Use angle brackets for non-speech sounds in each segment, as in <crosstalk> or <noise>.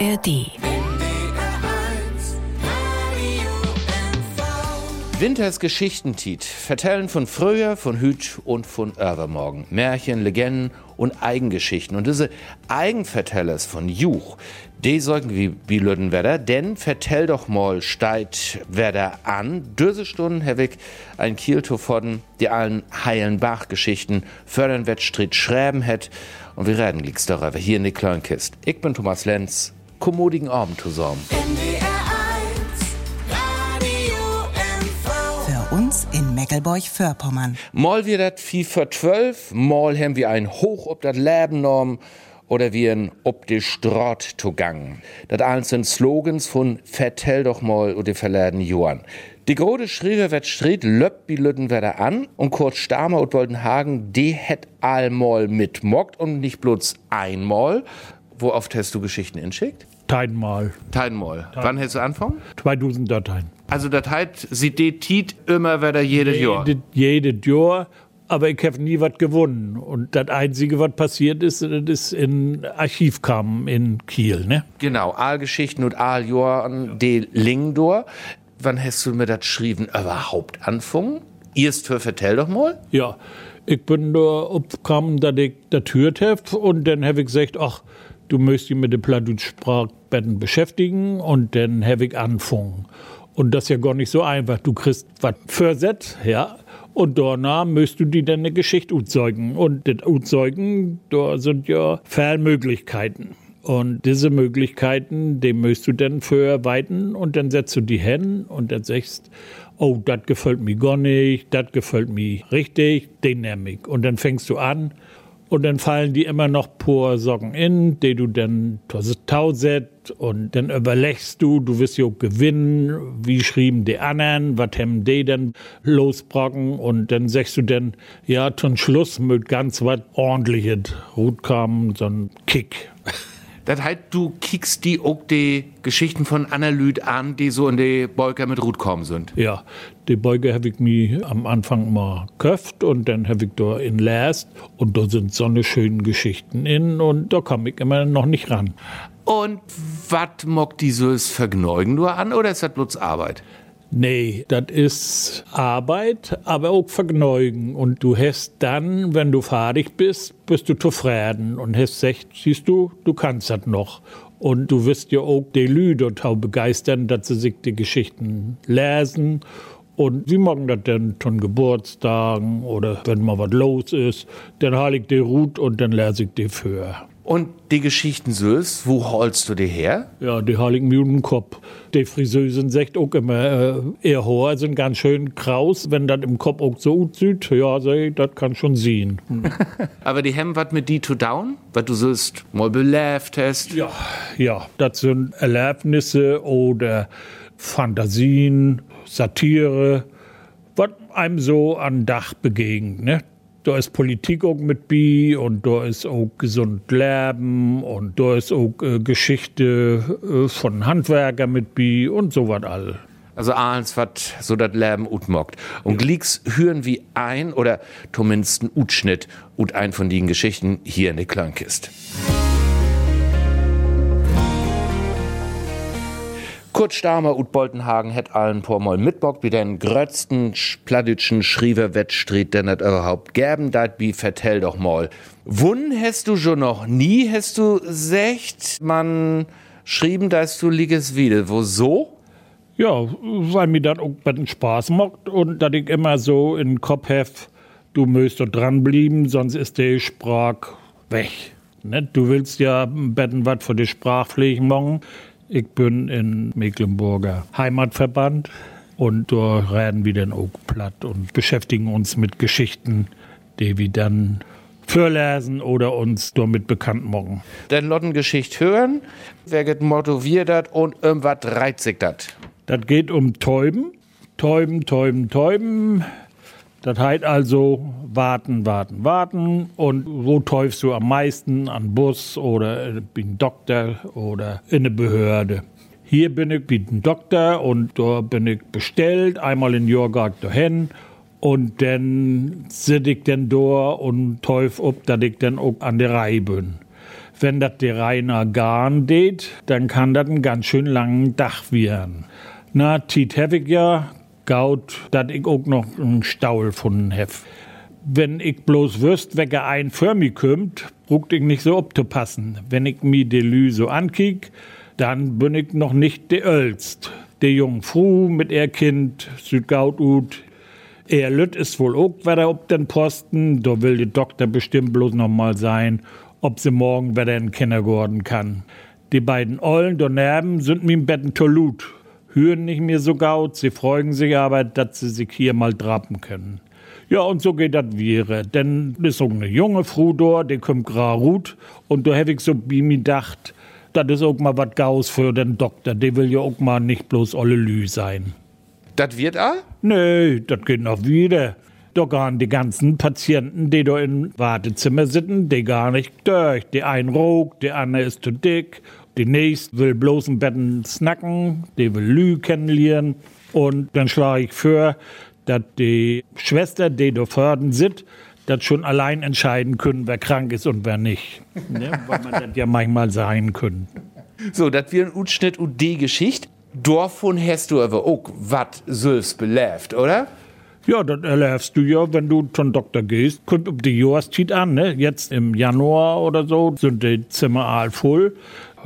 ARD. Winters Geschichtentiet. Vertellen von früher, von Hüt und von Übermorgen. Märchen, Legenden und Eigengeschichten. Und diese Eigenvertellers von Juch, die sollten wie, wie denn vertell doch mal steit Werder an. Diese Stunden, Herr Wick, ein Kielto von die allen heilen Bach-Geschichten fördern Wettstritt schreiben hätt. Und wir reden liegt's darüber hier in die Kleinkist. Ich bin Thomas Lenz. Kommodigen Abend zusammen. Für uns in Meckelburg-Vorpommern. Mal wir dat FIFA 12, mal haben wir ein Hoch ob dat Leben genommen oder wir ein ob de Straat zu gang. Dat alles sind Slogans von Vertell doch mal oder verladen Johann. Die große Schriebe wird Street löppt die Lüttenwerder an und Kurt Stamer und Woldenhagen, die het allmal mitmockt und nicht bloß einmal. Wo oft hast du Geschichten inschickt? Teinmal. Teinmal. Wann hast du anfangen? 2000 Dateien. Also das heißt, sie det Tiet immer wieder jedes Jahr. Jede, jedes Jahr. Aber ich habe nie was gewonnen. Und das Einzige, was passiert ist, das ist in Archiv kam in Kiel. Ne? Genau, Aalgeschichten und Aaljahren de Lingdor. Wann hast du mir das geschrieben überhaupt anfangen? Erst für vertell doch mal. Ja, ich bin da aufgekommen, dass ich das hört habe. Und dann habe ich gesagt, ach, du müsst dich mit den Plattdeutsch-Sprachbetten beschäftigen. Und dann habe ich angefangen. Und das ist ja gar nicht so einfach. Du kriegst was versetzt, ja. Und danach müsst du die dann eine Geschichte utzeugen. Und das Utzeugen, da sind ja Fallmöglichkeiten. Und diese Möglichkeiten, die müsst du dann verarbeiten und dann setzt du die hin und dann sagst, oh, das gefällt mir gar nicht, das gefällt mir richtig, den nehme ich. Und dann fängst du an und dann fallen die immer noch paar Socken in, die du dann tauset und dann überlegst du, du wirst ja gewinnen, wie schrieben die anderen, was haben die denn losbrocken? Und dann sagst du dann, ja, zum Schluss mit ganz was ordentliches Rut kam, so ein Kick. <laughs> Das heißt, du kickst die auch die Geschichten von Analyt an, die so in die Bolker mit Rut kommen sind. Ja, die Beuge habe ich mir am Anfang mal köft und dann habe ich da in Last und da sind so eine schönen Geschichten in und da komme ich immer noch nicht ran. Und was mockt dieses Vergnügen nur an oder ist das bloß Arbeit? Nee, das ist Arbeit, aber auch Vergnügen. Und du hast dann, wenn du fertig bist, bist du zufrieden und hast gesagt, siehst du, du kannst das noch. Und du wirst ja auch die Leute total begeistern, dass sie sich die Geschichten lesen. Und sie machen das dann von Geburtstagen oder wenn mal was los ist, dann hole ich die Rut und dann lese ich die für. Und die Geschichten süß, wo holst du die her? Ja, die hole ich mir um den Kopf. Die Friseusen sagt auch immer, äh, ihr Haar sind ganz schön kraus, wenn das im Kopf auch so aussieht. Ja, sag ich, das kann schon sehen. <laughs> Aber die haben was mit die to down? Was du sollst mal belebt hast? Ja, ja, das sind Erlebnisse oder Fantasien, Satire, was einem so an Dach begegnet. Ne? Da ist Politik auch mit bi und da ist auch gesund Leben und da ist auch äh, Geschichte äh, von Handwerker mit bi und so was all. Also alles, was so das Leben utmockt. Und Glicks hören wie ein oder zumindest ein Utschnitt und ein von den Geschichten hier in der Kleinkist. Kurt Stamer und Boltenhagen hätt allen pormal mitbock, wie den grötzten plattitschen Schriever Wettstreet, denn das überhaupt gäben, dat wie vertell doch mal. Wun hast du schon noch nie, hast du secht, man schrieben, dass du liegest wieder. Wo so? Ja, weil mir das auch Spaß macht und dass ich immer so in den Kopf hef, du müsst dranbleiben, sonst ist die Sprache weg. Ne? Du willst ja betten was für die Sprachpflege machen. Ich bin in Mecklenburger Heimatverband und da reden wir dann auch platt und beschäftigen uns mit Geschichten, die wir dann vorlesen oder uns damit bekannt machen. Den Lottengeschicht hören, wer get motiviert und irgendwas reizt dat. Das geht um Täuben. Täuben, Täuben, Täuben. Das heißt also warten, warten, warten. Und wo täufst du am meisten? An Bus oder bin Doktor oder in eine Behörde. Hier bin ich wie ein Doktor und da bin ich bestellt, einmal in Jorgag dahin. Und dann sitze ich dann da und teuf ob, dass ich dann auch an der Reihe bin. Wenn das die reiner Garn geht, dann kann das ein ganz schön langen Dach werden. Na, Tiet hab ich ja, gaut, dat ich auch noch einen Staul von hef. Wenn ich bloß wüsst, wecke ein für mich kümmt, bruckt ich nicht so passen. Wenn ich mi de Lü so ankick, dann bin ich noch nicht de Ölst. De Jungfru mit ihr Kind, süd gaut ut. Er Lütt ist wohl auch wieder ob den Posten, da will die Doktor bestimmt bloß noch mal sein, ob sie morgen wieder in Kindergarten kann. Die beiden Ollen daneben sind mi im Betten Tolut hören nicht mehr so gaut, sie freuen sich aber, dass sie sich hier mal drappen können. Ja, und so geht das wäre. Denn ist so eine junge Frau da, die kommt gerade gut. Und da hätte ich so bei mir gedacht, das ist auch mal was Gaus für den Doktor. Der will ja auch mal nicht bloß olle Lü sein. Das wird all? Nee, das geht noch wieder. Da gehen die ganzen Patienten, die da im Wartezimmer sitzen, die gar nicht durch. Die ein raucht, der andere ist zu dick die nächste will bloß im Betten snacken, die will Lü kennenlernen. Und dann schlage ich vor, dass die Schwester, die da vorne sitzt, das schon allein entscheiden können, wer krank ist und wer nicht. <laughs> ne? Weil man das ja manchmal sein können. So, das wird ein Utschnitt und die Geschichte. Hast du aber auch was selbst belebt, oder? Ja, das erlebst du ja, wenn du zum Doktor gehst. Kommt um die Jahreszeit an, ne? Jetzt im Januar oder so sind die Zimmer all voll.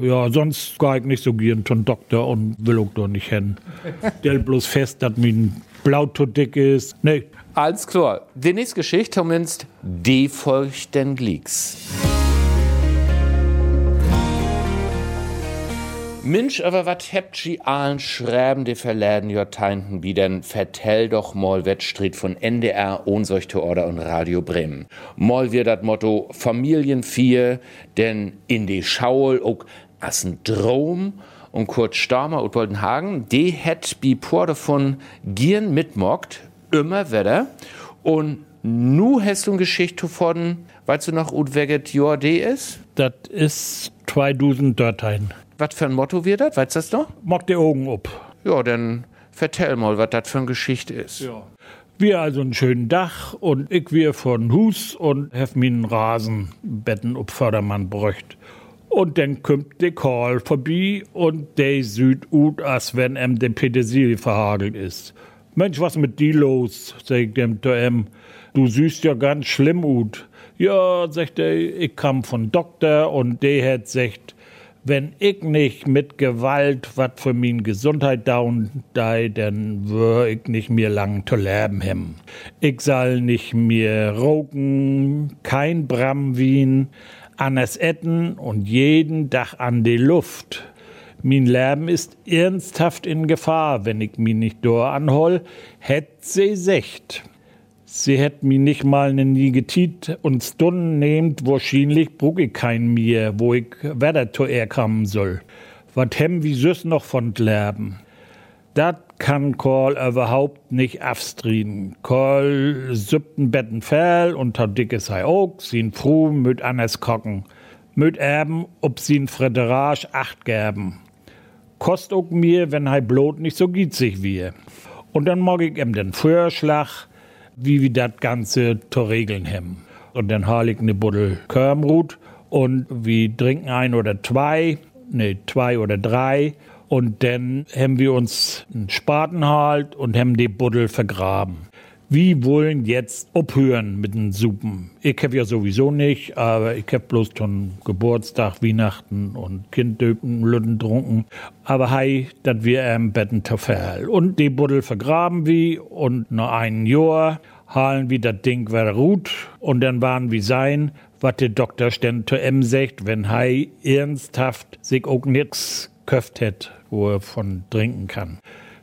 Ja, sonst gehe ich nicht so gern zum Doktor und will auch da nicht hin. <laughs> Stell bloß fest, dass mein Blut zu dick ist. Nee. Alles klar. Die nächste Geschichte zumindest die feuchten Glicks. Mensch, aber wat hebt ji allen schreiben die verläden Joteinten wie denn vertell doch mal Wettstreet von NDR, Ohnseuchte Order und Radio Bremen. Mal wir dat Motto Familien vier, denn in die Schaul auch as ein Drom und Kurt Starmer und Woldenhagen, die het bi Porte von Gieren mitmockt, immer wieder. Und nu hast du eine Geschichte von, weißt du noch, ut weget D ist? Das ist 2000 Dörtein. Was für ein Motto wird das? Weißt du das noch? Mock die Augen up. Ja, dann vertell mal, was das für eine Geschichte ist. Ja. Wir also ein schönen Dach und ich wir von Hus und hef min Rasenbetten up Fördermann bräucht. Und dann kommt der Karl vorbei und der sieht ut, als wenn em der Petersilie verhagelt ist. Mensch, was mit die los? sagt dem zu em. Du siehst ja ganz schlimm ut. Ja, sagt er, ich kam von Doktor und der hat gesagt, wenn ich nicht mit Gewalt wat für min Gesundheit down dei, dann wür ich nicht mehr lang zu leben hem. Ich soll nicht mehr rauchen, kein Bramwin, Annes Etten und jeden Dach an die Luft. Min Leben ist ernsthaft in Gefahr, wenn ich mi nicht dor anhol, hätt sie secht. Sie hätt mi nicht mal ne nie getit und Stunden nehmt, wahrscheinlich brug ich kein mir, wo ich wetter zu er kommen soll. Wat hem wie süß noch von Leben. Dat kann Karl überhaupt nicht afstrien. Karl siebten Betten fell und hat dickes Hai auch, sin froh mit Annes kocken. Mit erben, ob sin Frederage acht gäben. Kost auch mir, wenn Hai blot nicht so gitzig wie. Und dann mag ich ihm den Vorschlag, wie wir das Ganze zu regeln haben. Und dann hal ich ne Buddel Körmrut und wir trinken ein oder zwei, ne, zwei oder drei und dann haben wir uns einen Spaten halt und haben die Buddel vergraben. Wir wollen jetzt abhören mit den Suppen. Ich hab ja sowieso nicht, aber ich hab bloß schon Geburtstag, Weihnachten und Kinddöpen, Lütten trunken. Aber hei, dat wir am Betten verfall. Und die Buddel vergraben wir und nach einem Jahr halen wir das Ding wieder gut und dann waren wir sein, was der Doktor zu em sagt, wenn hei ernsthaft sich auch nix köft hätt wo er von trinken kann.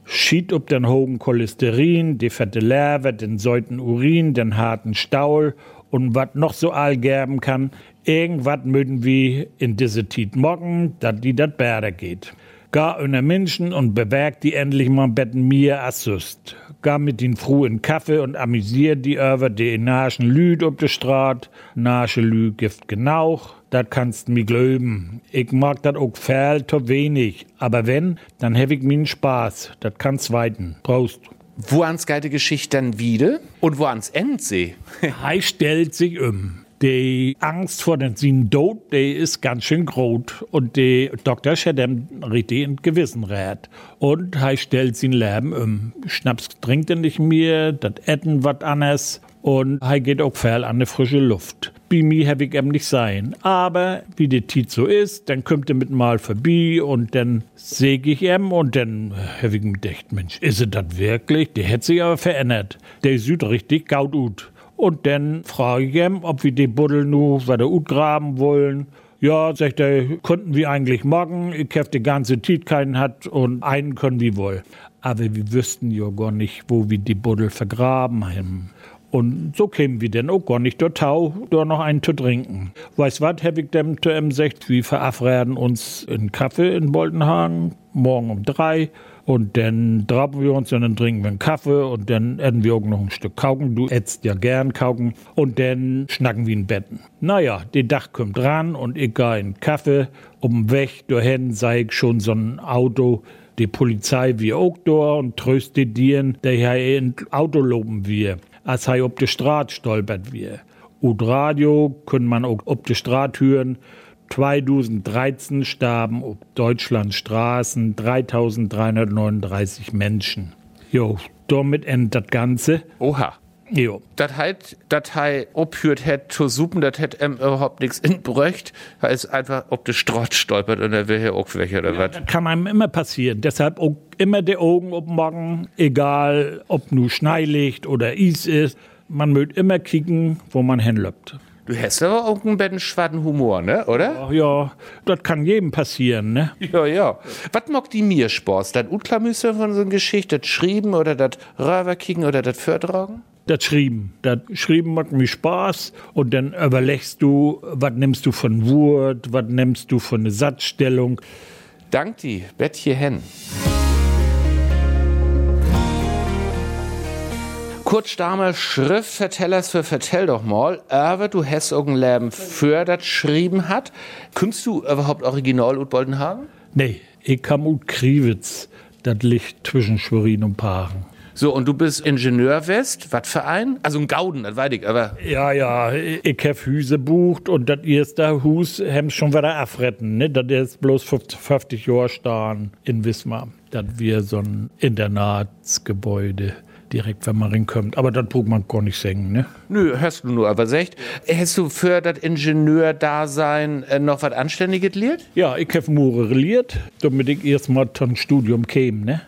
Schied ob den hohen Cholesterin, die fette Leber, den säuten Urin, den harten Staul und wat noch so all gerben kann, irgendwat mögen wir in diese Tit mocken, dat die dat Bärder geht. Gar unter Menschen und bewerkt die endlich mal betten mir assust. Gar mit den Fru in Kaffee und amüsiert die über die naschen Lüd ob de Straat, nasche Lü gift genauch dat kannst mi glöben. Ich mag dat auch viel to wenig, aber wenn, dann hab ich min Spaß. Dat kann's weiten. Prost. Wo ans geite Geschichte dann wieder und wo ans End sie? <laughs> Hei stellt sich um. Die Angst vor den Tod, die ist ganz schön groß. Und Doktor hat ihm richtig in Gewissen rät. Und er stellt sein Leben um. Schnaps trinkt er nicht mehr, das Essen was anderes. Und er geht auch viel an die frische Luft. Bei mir hab ich eben nicht sein. Aber wie die Tit so ist, dann kommt er mit mal vorbei und dann säg ich ihm und dann hab ich mir gedacht, Mensch, ist er das wirklich? Der hat sich aber verändert. Der sieht richtig gaut gut. Und dann frage ich ihn, ob wir die Buddel nu weiter graben wollen. Ja, sagt er, konnten wir eigentlich morgen. Ich hab die ganze Tit keinen hat und einen können wir wohl. Aber wir wüssten ja gar nicht, wo wir die Buddel vergraben haben. Und so kämen wir denn auch gar nicht dort Tau, dort noch einen zu trinken. Weißt was, hab ich dem zu ihm gesagt, wir verabreden uns einen Kaffee in Boltenhagen, morgen um drei. Und dann traben wir uns und dann trinken wir einen Kaffee und dann essen wir auch noch ein Stück Kauken. Du ätzt ja gern Kauken. Und dann schnacken wir in Betten. Naja, der Dach kommt ran und ich gehe in Kaffee. Um Weg dahin sei ich schon so ein Auto. Die Polizei wie auch da und tröstet dir, der hier in Auto loben wir als er op de Straat stolpert wir. Und Radio können man auch op de Straat hören. 2013 starben auf Deutschlands Straßen 3339 Menschen. Jo, damit endet das Ganze. Oha. Jo. Das heißt, das heißt, obhört hat zu suchen, das hat ihm überhaupt nichts inbröcht. Er ist einfach ob der Strott stolpert und er will hier auch welche oder ja, was. Das kann einem immer passieren. Deshalb auch immer die Augen morgen, egal ob nur Schneilicht oder Eis ist. Man mögt immer kicken, wo man hinlöppt. Du hast aber auch einen schwarzen Humor, ne, oder? Ach ja, das kann jedem passieren, ne? Ja, ja. Was mag die mir Sport? Das Utklamüsse von so einer Geschichte, das Schrieben oder das Röverkicken oder das Fördragen? Das Schrieben. Das Schrieben macht mir Spaß und dann überlegst du, was nimmst du von Wort, was nimmst du von der Satzstellung. Dank die, Bettje Hen. Kurt Stamer, Schriftvertellers für Vertell doch mal, aber du hast irgendein Leben für das geschrieben hat. Könntest du überhaupt Original ut Boldenhagen? Nee, ich kam ut Kriwitz. Das liegt zwischen Schwerin und Paaren. So, und du bist Ingenieur West, was für ein? Also ein Gauden, das weiß ich, aber. Ja, ja, ich hab Hüse bucht und das erste Hus haben schon wieder abretten, ne? Das ist bloß 50 Jahre stehen in Wismar. Das wir so ein Internatsgebäude direkt, wenn man reinkommt. Aber das braucht man gar nicht singen, ne? Nö, hörst du nur, aber sagt, hast du für das Ingenieurdasein äh, noch was Anständiges gelehrt? Ja, ich habe Mure gelehrt, damit ich erst mal zum Studium käme, ne?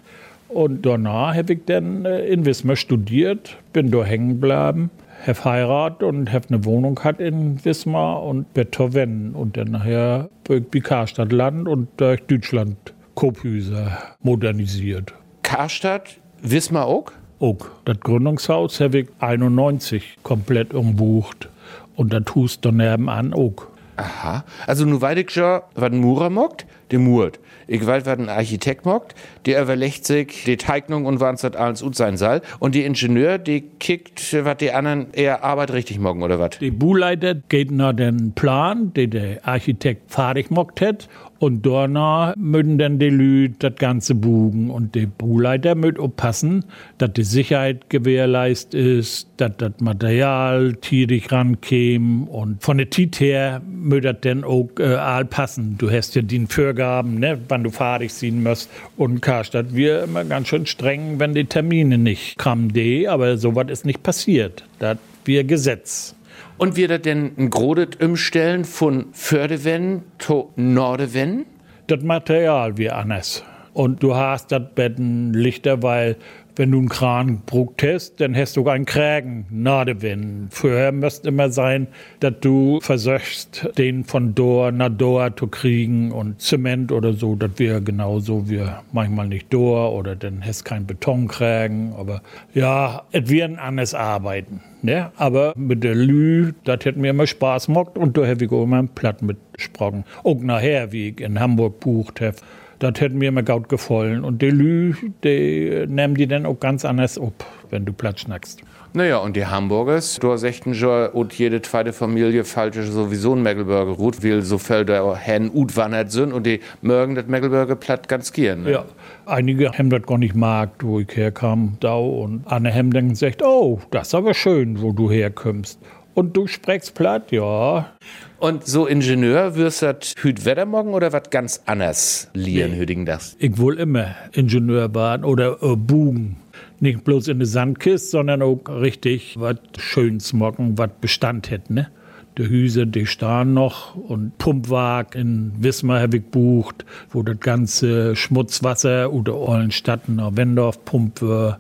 Und danach habe ich dann äh, in Wismar studiert, bin da hängen geblieben, habe heiratet und habe eine Wohnung hat in Wismar und Beethoven. Und dann nachher bin ich Karstadt Land und durch Deutschland Kophüse modernisiert. Karstadt, Wismar auch? Auch. Das Gründungshaus habe ich 91 komplett umbucht. Und das Hus daneben an auch. Aha. Also nur weil ich schon, was Murer mockt, der murt. Ich was ein Architekt mockt, der überlegt sich die Teignung und was das alles gut sein soll. Und die Ingenieur, die kickt, was die anderen eher Arbeit richtig mocken, oder was? Die Buhleiter geht nach dem Plan, den der Architekt fertig mockt hat. Und danach müssen dann die Leute das Ganze buchen. Und der Buhleiter muss aufpassen, dass die Sicherheit gewährleistet ist, dass das Material tierisch rankäme. Und von der Tit her muss das dann auch äh, all passen. Du hast ja die Vorgaben, ne, wann du fertig sein musst. Und Karstadt, wir immer ganz schön streng, wenn die Termine nicht kamen. Aber sowas ist nicht passiert. Das wir Gesetz. Und wird das denn ein Grodet umstellen von Fördewen zu Nordewen? Das Material wie anders. Und du hast das Betten Lichter, weil wenn du einen Kran brucht hast, dann hast du einen Krägen Nadewind. Vorher müsste immer sein, dass du versuchst, den von Dor nach Dor zu kriegen und Zement oder so, das wäre genauso wie manchmal nicht Dor oder dann hast kein Betonkrägen. Aber ja, es wird ein anderes Arbeiten. Ne? Aber mit der Lü, das hat mir immer Spaß gemacht und da habe ich auch immer platt mitgesprochen. Auch nachher, wie ich in Hamburg bucht habe das hätte mir immer gut gefallen. Und die Lü, die nehmen die dann auch ganz anders ab, wenn du platt schnackst. Naja, und die Hamburgers, du hast echt schon, und jede zweite Familie falsche sowieso ein Mecklenburger Rut, weil so viel der Hen ut wandert sind und die mögen das Mecklenburger platt ganz gern. Ne? Ja, einige haben das gar nicht mag, wo ich herkam, da und andere haben dann gesagt, oh, das ist aber schön, wo du herkommst. Und du sprichst platt, ja. Und so Ingenieur wirst du hüt Wettermorgen oder was ganz anders lieren, nee. Hüdigen das? Ich wohl immer Ingenieur waren oder äh, Bugen. Nicht bloß in der Sandkiste, sondern auch richtig was Schönes mocken, was Bestand hätte, ne? Die Hüse, die stehen noch und Pumpwagen in Wismar habe ich bucht, wo das ganze Schmutzwasser oder Ollenstadt nach Wendorf pumpt wird.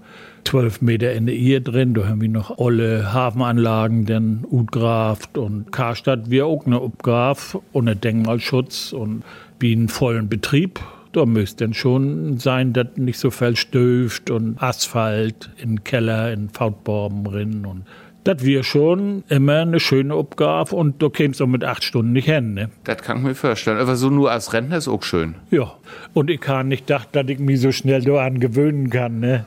12 Meter in der Ehe drin. Da haben wir noch alle Hafenanlagen, denn Utgraft und Karstadt, wir auch eine Upgraf ohne Denkmalschutz und wie einen vollen Betrieb. Da müsste dann schon sein, dass nicht so viel stöft und Asphalt in Keller, in Fautborben drin und das wäre schon immer eine schöne Aufgabe und da kämst du mit acht Stunden nicht hin. Ne? Das kann ich mir vorstellen. Aber so nur als Rentner ist auch schön. Ja, und ich kann nicht dachten, dass ich mich so schnell daran gewöhnen kann. Ne?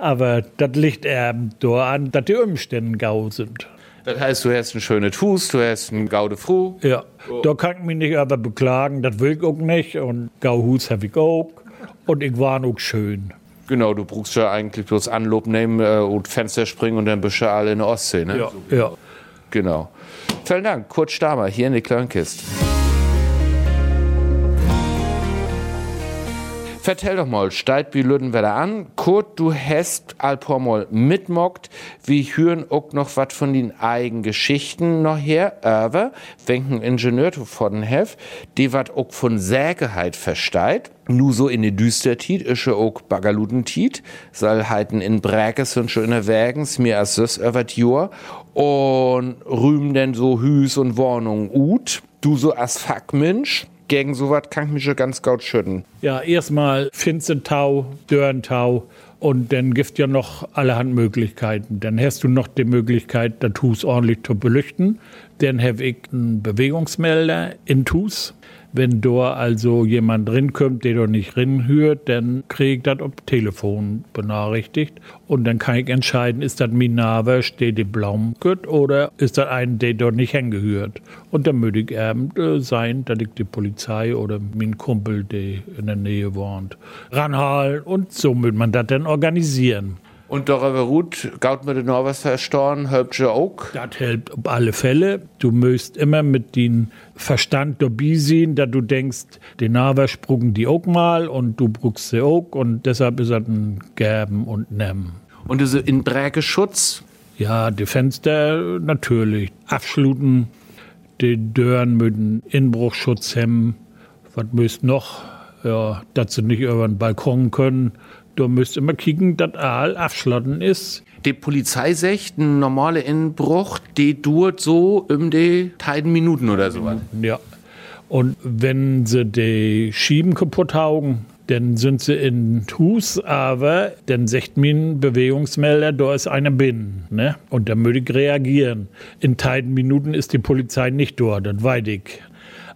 Aber das liegt eher daran, dass die Umstände gau sind. Das heißt, du hast einen schönen Fuß, du hast einen Gaude Froh. Ja, oh. da kann ich mich nicht aber beklagen, das will ich auch nicht. Und Gauhus habe ich auch. Und ich war auch schön. Genau, du brauchst ja eigentlich bloß Anlob nehmen äh, und Fenster springen und dann bist du alle in der Ostsee, ne? Ja. ja. Genau. Vielen Dank, Kurt Stamer, hier in die Kleinkist. Vertell doch mal, steigt wie Lüden wieder an. Kurt, du hast alpormal mitmockt. Wir hören auch noch was von den eigenen Geschichten noch her. Aber, wenn ein Ingenieur von hef, die wat auch von Sägeheit versteht. Nu so in die Düstertit ja auch Bagaludentit. Soll heiten in Bräkes und schon in der Wägens, mir als das über Jahr. Und rühmen denn so Hüs und Wohnung ut. Du so als Fackmensch gegen sowas kann ich mich schon ganz gut schütten. Ja, erstmal Finzentau, Dörntau und dann gibt ja noch allerhand Möglichkeiten. Dann hast du noch die Möglichkeit, das Hus ordentlich zu belüchten. Dann habe ich einen Bewegungsmelder in Hus. Wenn da also jemand drin kommt, der doch nicht drin hört, dann kriege ich das auf Telefon benachrichtigt. Und dann kann ich entscheiden, ist das mein Name, steht die Blaum oder ist das ein, der dort nicht hingehört. Und dann würde ich eben äh, sein, dass ich die Polizei oder mein Kumpel, der in der Nähe wohnt, ranhalten. Und so würde man das dann organisieren. Und darüber ruht, gaut mir den noch was verstorben, hilft ja auch? Das hilft auf alle Fälle. Du müsst immer mit dem Verstand dabei sein, dass du denkst, den Naver sprugen die auch mal und du brugst sie auch und deshalb ist das ein Gerben und Nehmen. Und diese Inbrägeschutz? Ja, die Fenster natürlich. Abschluten, die Dörren mit dem Inbruchschutz haben. Was müsst noch? Ja, dass sie nicht über den Balkon können Du müsst immer kicken, dass all abschlotten ist. Die Polizei sagt, ein normaler Inbruch, die dauert so um die teiden Minuten oder so. Ja. Und wenn sie die Schieben kaputt hauen, dann sind sie in Hus, aber dann sagt mir ein Bewegungsmelder, da ist einer bin. Ne? Und dann würde ich reagieren. In teiden Minuten ist die Polizei nicht dort, das weiß ich.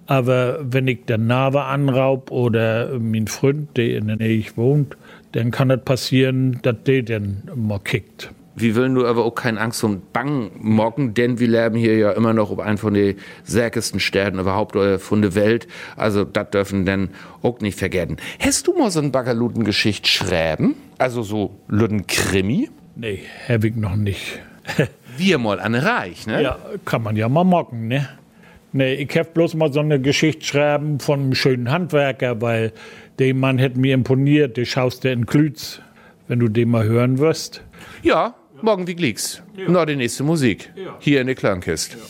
Aber wenn ich den Nave anraub oder mein Freund, der in der Nähe wohnt, dann kann das passieren, dass der dann mal kickt. Wir wollen nur aber auch keine Angst und Bang mocken, denn wir leben hier ja immer noch auf einen von den säkesten Städten überhaupt oder von der Welt. Also das dürfen dann auch nicht vergessen. Hast du mal so ein Bagaluten-Geschicht schreiben? Also so Lüden Krimi? Nee, hab ich noch nicht. <laughs> wir mal an Reich, ne? Ja, kann man ja mal mocken, ne? Nee, ich hab bloß mal so eine Geschichte schreiben von einem schönen Handwerker, weil der Mann hätte mir imponiert, der schaust du in Klütz, wenn du den mal hören wirst. Ja, morgen wie liegt's? Ja. Noch die nächste Musik. Ja. Hier in der Klangkiste. Ja.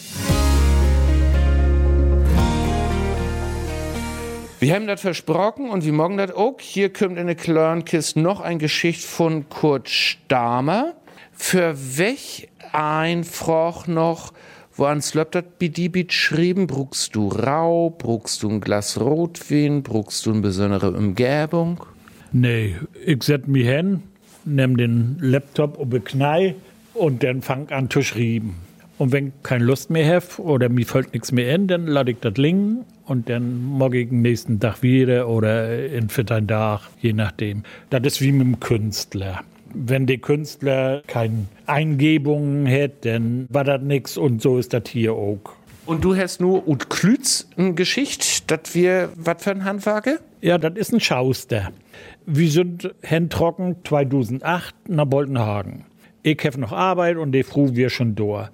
Wir haben das versprochen und wir morgen das auch. Hier kommt in der Klörnkist noch ein Geschicht von Kurt Stamer. Für welch ein Froch noch Woans löbt dat Bidibit schrieben? Bruchst du Rau? Bruchst du ein Glas Rotwein? Bruchst du eine besondere Umgebung? Nee, ich set mich hin, nimm den Laptop ob Knei und dann fang an zu schreiben. Und wenn keine Lust mehr hab oder mir fällt nichts mehr in, dann lade ich das Lingen und dann morgen ich den nächsten Tag wieder oder in vierten Tag, je nachdem. Das ist wie mit dem Künstler wenn der Künstler keine Eingebungen hätte, dann war das nichts und so ist das hier auch. Und du hast nur Ut Klütz eine Geschichte, dass wir, was für ein Handwerke? Ja, das ist ein Schauster. Wir sind Händtrocken 2008 nach Boltenhagen. Ich habe noch Arbeit und die Früh wir schon da.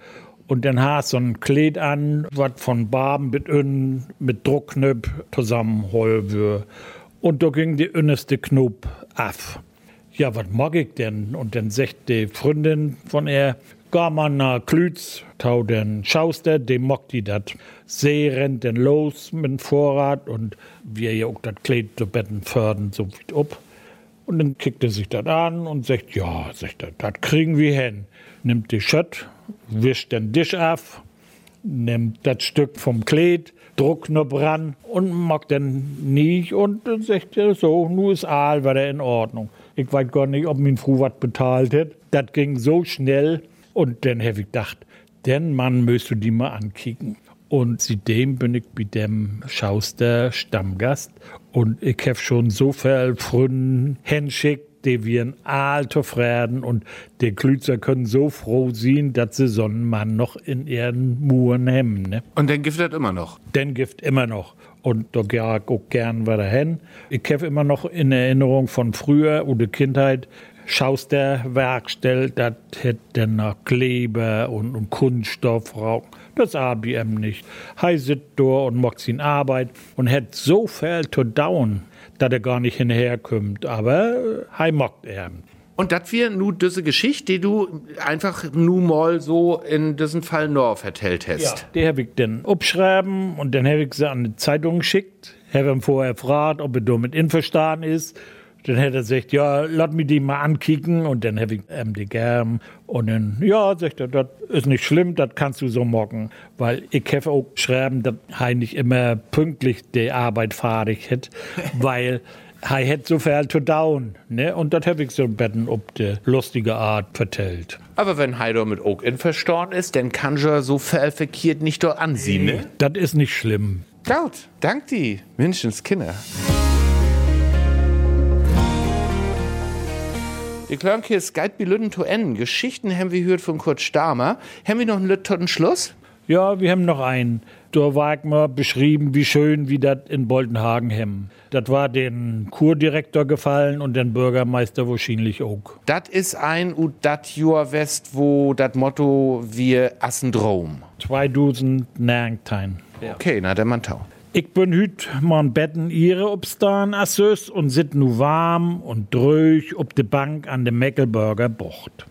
Und dann hast so ein Kleid an, was von Barben mit innen mit Druckknöpf zusammenholen wird. Und da ging die innerste Knopf ab. Ja, was mag ich denn? Und dann sagt die Freundin von er, gar mal nach Klütz, tau den Schauster, dem mockt die dat. See rennt denn los mit dem Vorrat und wir ja auch das Kleid zu Betten fördern, so wie ob. Und dann kickt er sich das an und sagt, ja, sagt er, das kriegen wir hin. Nimmt die Schött, wischt den Tisch ab, nimmt das Stück vom Kleid, druckt noch ran und mag dann nicht und dann sagt er so, nur ist Aal, war der in Ordnung. Ich weiß gar nicht, ob mein Frau was bezahlt hat. Das ging so schnell und dann habe ich gedacht, den Mann müsst du die mal ankicken. Und seitdem bin ich bei dem Schauster Stammgast und ich habe schon so viel Freunde hinschickt, die wir ein alter Frieden und die Klützer können so froh sein, dass sie so einen Mann noch in ihren Muren haben. Ne? Und den giftet immer noch? Den gift immer noch. Und da gehe ich auch gern wieder hin. Ich habe immer noch in Erinnerung von früher oder Kindheit, Schauster Werkstell, das hätte noch Kleber und, und Kunststoff rauchen. Das ABM nicht. Hei sitzt da und macht seine Arbeit und hat so viel zu dauern, dass er gar nicht hinherkommt. Aber hei macht er. Und das wir nu diese Geschichte, die du einfach nu mal so in diesem Fall nur vertellt hast. Ja, die habe ich dann abschreiben und dann habe ich sie an die Zeitung geschickt. Habe ihm vorher gefragt, ob er damit einverstanden ist. Dann hätte er gesagt, ja, lass mich die mal ankicken und dann habe ich ihm die gern. Und dann, ja, sagt er, das ist nicht schlimm, das kannst du so morgen. Weil ich habe auch geschrieben, dass er nicht immer pünktlich die Arbeit fertig hat, <laughs> weil er hätte so viel zu down. Ne? Und das habe ich so bisschen ob die lustige Art vertellt. Aber wenn Heider mit Oak in verstorben ist, dann kann er so verkehrt nicht dort ansehen, ne? Das ist nicht schlimm. Gut, dank die Menschenskinder. Ich glaube, hier ist Guide Lütten to Enden. Geschichten haben wir gehört von Kurt Stamer. Haben wir noch einen Lütten Schluss? Ja, wir haben noch einen. War ich mal beschrieben, wie schön wie das in Boltenhagen haben. Das war den Kurdirektor gefallen und den Bürgermeister wahrscheinlich auch. Das ist ein und das Jahr West, wo das Motto wir Assendrom. 2019. Ja. Okay, na der Mantau. Ich bin hüt man Betten ihre obstan assös und sit nu warm und dröch ob de Bank an de Meckelburger Bucht.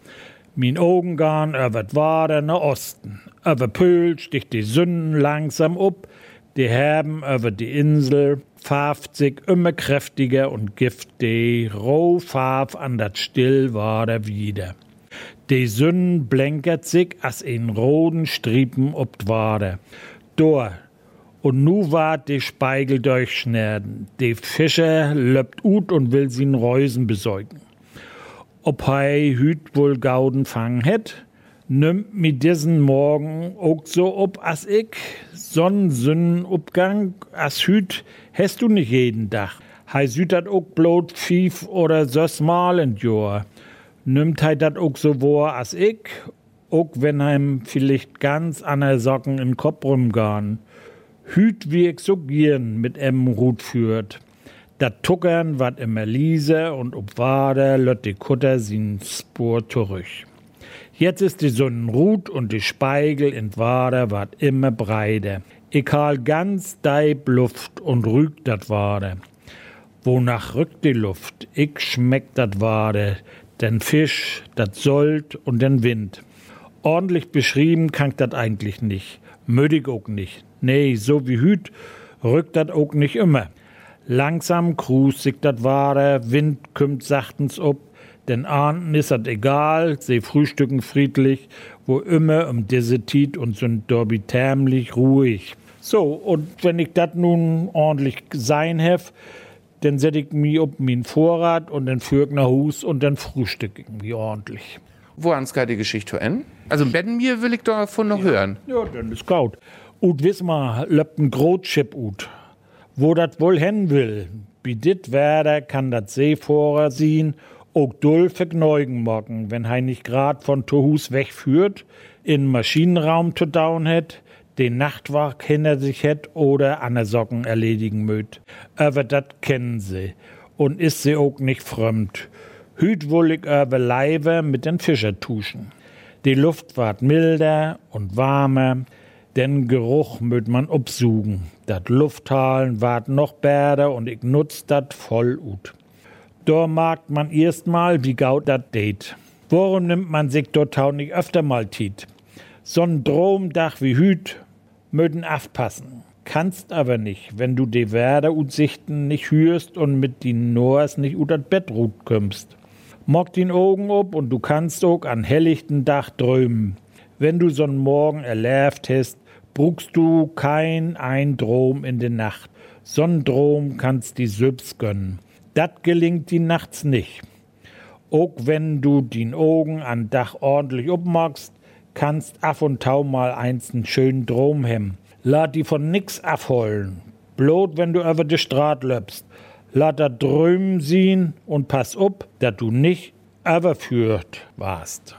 Min Augen garn über Wader nach Osten. Über Pöhl sticht die Sünden langsam up, die Herben über die Insel farft sich immer kräftiger und gift die Rohfarf an dat Stillwader wieder. Die Sünden blänkert sich as in roten Striepen ob Wader. Dor und nu ward de Speigel durchschnärden. De Fischer löppt ut und will sin Reusen besäugen. Ob hei hüt wohl Gauden fangen het, nimmt mi diesen Morgen ook so ob as ich, Sonnensünnenupgang, as hüt, hast du nicht jeden Dach. Hei süd dat ook blot Pfief oder sös mal in Jor. Nimmt hei dat ook so vor as ich, ook wenn heim vielleicht ganz an der Socken in Kopf rumgarn. Hüt wie ich so gern mit em Rut führt. Dat Tuckern wat immer Liese und ob Wader lött die Kutter sin Spur zurück. Jetzt ist die Sonnenrut und die Speigel in Wader wat immer breiter. Ich hal ganz deib Luft und rügt dat Wader. Wonach rückt die Luft? Ich schmeckt dat Wader, den Fisch, dat Sold und den Wind. Ordentlich beschrieben kann dat eigentlich nicht. Mödig auch nicht. Nee, so wie hüt rückt dat auch nicht immer. Langsam krusig dat ware, Wind kümmt sachtens ob, denn ahnden is dat egal, sie frühstücken friedlich, wo immer um diese und sind dorbitärmlich ruhig. So, und wenn ich dat nun ordentlich sein hef, dann set ich mi ob min Vorrat und dann führ ich nach Hus und dann frühstück ich mi ordentlich. Wo ans die Geschichte enden? Also Betten mir will ich davon noch ja. hören. Ja, dann ist gaut. Und wiss ma, löpt ein Grotschip ut. Wo dat wohl hin will, wie dit werder kann dat See sehen, auch dull vergneugen morgen, wenn hei grad von Tohus wegführt, in Maschinenraum zu down het, den Nachtwach hinter sich het oder an der Socken erledigen möt. Aber dat kennen sie. Und ist sie auch nicht fremd. Hüt ich über Leibe mit den Fischer tuschen. Die Luft ward milder und warmer, den Geruch möt man obsugen. Dat Lufthalen ward noch bärder und ich nutz dat voll ut. Da mag man erstmal, wie gaut dat date. Worum nimmt man sich dort tau nicht öfter mal tit? So'n Dromdach wie Hüt möden aufpassen. Kannst aber nicht, wenn du de Werder und Sichten nicht hürst und mit den Noahs nicht dat Bett ruht kümmst. Mock den Augen ob und du kannst auch an helllichten Dach drömen. Wenn du so'n Morgen erläft hast, brugst du kein ein Drom in de Nacht. So'n Drom kannst die Sübs gönnen. Dat gelingt die nachts nicht. Auch wenn du den Augen an Dach ordentlich obmachst, kannst af und tau mal einsten schönen Drom hem. Lad die von nix afholen. Blot, wenn du über de Straat löpst. Lad da drüben sehen und pass up, dat du nicht überführt warst.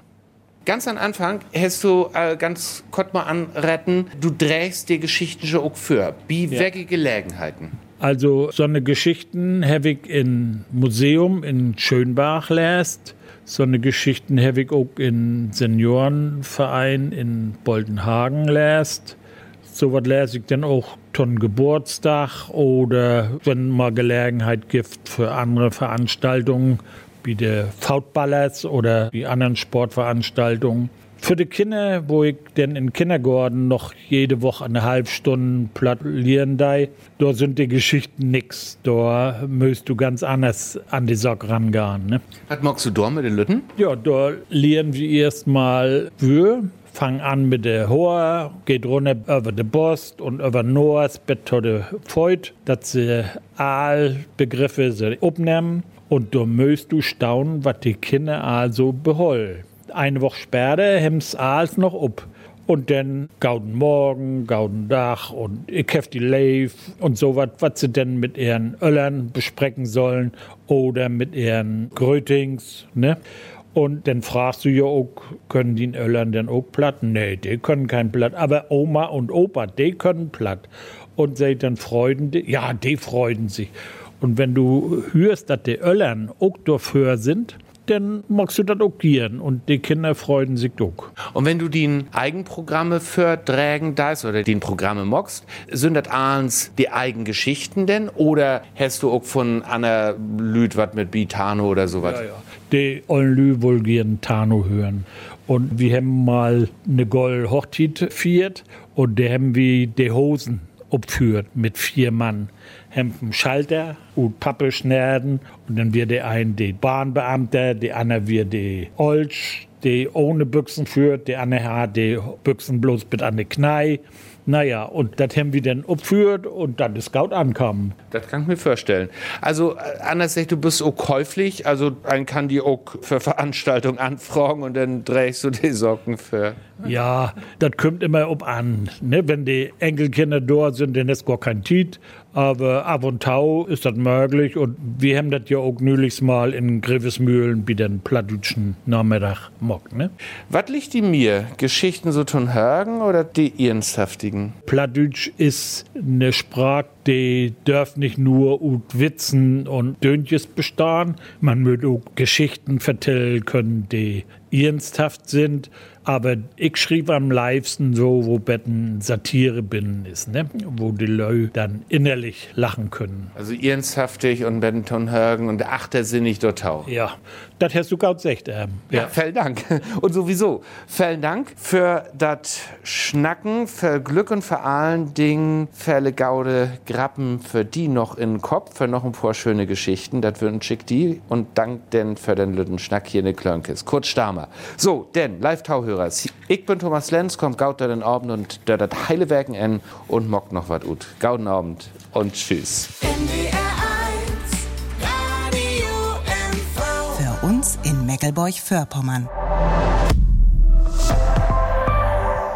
Ganz am Anfang hast du äh, ganz kurz mal anretten, du drehst dir Geschichten schon auch für. Wie ja. Gelegenheiten? Also so eine Geschichten ich in Museum in Schönbach lässt. So eine Geschichten ich auch in Seniorenverein in Boldenhagen lässt. So was lese ich dann auch ton Geburtstag oder wenn mal Gelegenheit gibt für andere Veranstaltungen, wie der Fautballers oder die anderen Sportveranstaltungen. Für die Kinder, wo ich denn in Kindergarten noch jede Woche eine halbe Stunde plattieren da, da sind die Geschichten nix. Da müsst du ganz anders an die Sache rangehen. Ne? Was magst du da mit den Lütten? Ja, da lernen wir erstmal Wür, fangen an mit der Hoher, geht runter über den Bost und über Noahs Bett zu der Feut, dass sie Aalbegriffe abnehmen. Und da müsst du staunen, was die Kinder also beholen eine Woche später hems alles noch up. Und dann gauden Morgen, gauden Dach und die Leif und so was, was sie denn mit ihren Öllern besprechen sollen oder mit ihren Grötings, ne? Und dann fragst du ja auch, können die Öllern denn auch platt? Nee, die können kein platt. Aber Oma und Opa, die können platt. Und seid dann freuden die? Ja, die freuen sich. Und wenn du hörst, dass die Öllern auch dafür sind, dann magst du das auch gern und die Kinder freuen sich auch. Und wenn du die Eigenprogramme verträgen das oder die Programme magst, sind das eins die Eigengeschichten denn oder hast du auch von Anna Lüd was mit Bitano oder sowas? Ja, ja. Die ollen Lü gern Tano hören. Und wir haben mal eine Gold Hochzeit viert und da haben wir die Hosen opführt mit vier Mann. Hemden Schalter und Pappe schneiden und dann wird der ein die Bahnbeamter, der andere wird die Olsch, die ohne Büchsen führt, der andere hat die Büchsen bloß mit an die Knei. Naja, und das haben wir dann opführt und dann ist Scout ankommen. Das kann ich mir vorstellen. Also, äh, anders gesagt, du bist auch käuflich, also ein kann die auch für Veranstaltungen anfragen und dann drehst du die Socken für. Ja, das kommt immer ob an. Ne? Wenn die Enkelkinder dort sind, dann ist gar kein Tiet. Aber ab und tau ist das möglich und wir haben das ja auch nüchst mal in Grevesmühlen bei den Plattdütschen Nachmittag mock, ne? Was liegt die mir? Geschichten so tun Hagen oder die ernsthaftigen? Plattdütsch ist eine Sprache, die darf nicht nur ut Witzen und Döntjes bestehen. Man möchte auch Geschichten vertellen können, die ernsthaft sind. Aber ich schrieb am livesten so, wo Betten Satire binnen ist, ne? wo die Leute dann innerlich lachen können. Also ernsthaftig und Benton Hagen und achtersinnig dort auch. Ja, das hast du gerade gesagt. Ähm, ja. ja, vielen Dank. <laughs> Und sowieso, vielen Dank für das Schnacken, für Glück und für allen Dingen, für Gaude Grappen, für die noch in den Kopf, für noch ein paar schöne Geschichten. Das wünsche ich die und dank denn für den lütten Schnack hier in der Klönkes. Kurt Stamer. So, denn, Live-Tauhörers, ich bin Thomas Lenz, kommt gaut da den Abend und der dat heile Werken en und mockt noch wat ut. Gauden Abend und tschüss. Für uns in Meckelburg-Vorpommern.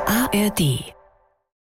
ARD